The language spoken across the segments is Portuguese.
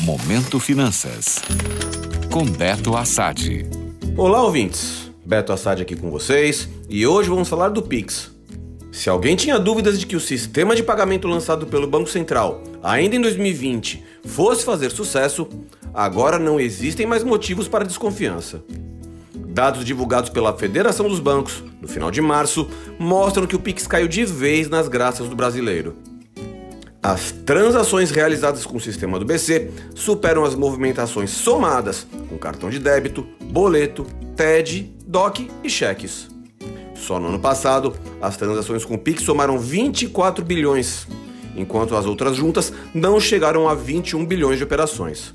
Momento Finanças. Com Beto Assad. Olá, ouvintes. Beto Assad aqui com vocês e hoje vamos falar do Pix. Se alguém tinha dúvidas de que o sistema de pagamento lançado pelo Banco Central, ainda em 2020, fosse fazer sucesso, agora não existem mais motivos para desconfiança. Dados divulgados pela Federação dos Bancos, no final de março, mostram que o Pix caiu de vez nas graças do brasileiro. As transações realizadas com o sistema do BC superam as movimentações somadas com cartão de débito, boleto, TED, DOC e cheques. Só no ano passado, as transações com Pix somaram 24 bilhões, enquanto as outras juntas não chegaram a 21 bilhões de operações.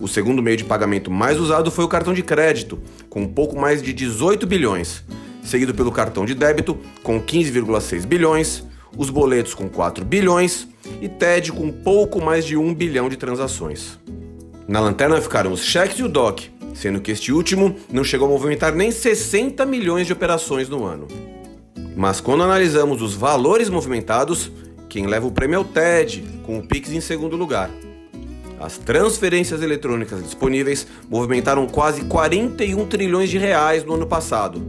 O segundo meio de pagamento mais usado foi o cartão de crédito, com um pouco mais de 18 bilhões, seguido pelo cartão de débito, com 15,6 bilhões, os boletos com 4 bilhões e TED com pouco mais de 1 bilhão de transações. Na lanterna ficaram os cheques e o DOC, sendo que este último não chegou a movimentar nem 60 milhões de operações no ano. Mas quando analisamos os valores movimentados, quem leva o prêmio é o TED, com o Pix em segundo lugar. As transferências eletrônicas disponíveis movimentaram quase 41 trilhões de reais no ano passado,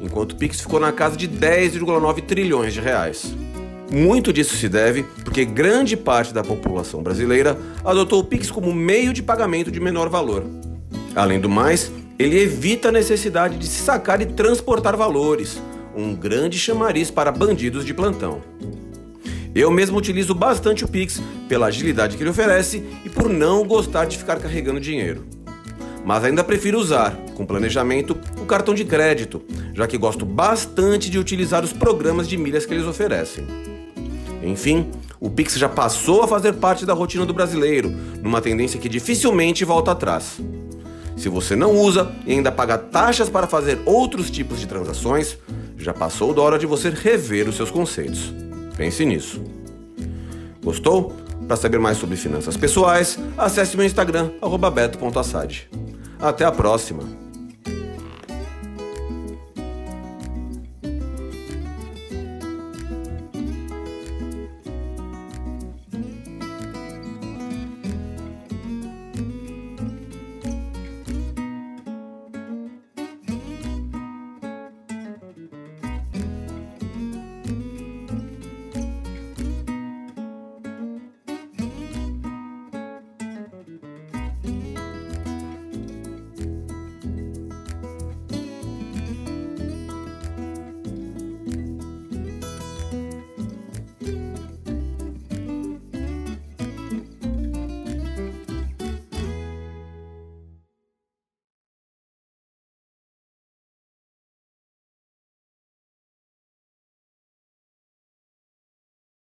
enquanto o Pix ficou na casa de 10,9 trilhões de reais. Muito disso se deve porque grande parte da população brasileira adotou o Pix como meio de pagamento de menor valor. Além do mais, ele evita a necessidade de se sacar e transportar valores, um grande chamariz para bandidos de plantão. Eu mesmo utilizo bastante o Pix pela agilidade que ele oferece e por não gostar de ficar carregando dinheiro. Mas ainda prefiro usar, com planejamento, o cartão de crédito, já que gosto bastante de utilizar os programas de milhas que eles oferecem. Enfim, o Pix já passou a fazer parte da rotina do brasileiro, numa tendência que dificilmente volta atrás. Se você não usa e ainda paga taxas para fazer outros tipos de transações, já passou da hora de você rever os seus conceitos. Pense nisso. Gostou? Para saber mais sobre finanças pessoais, acesse meu Instagram, beto.assad. Até a próxima!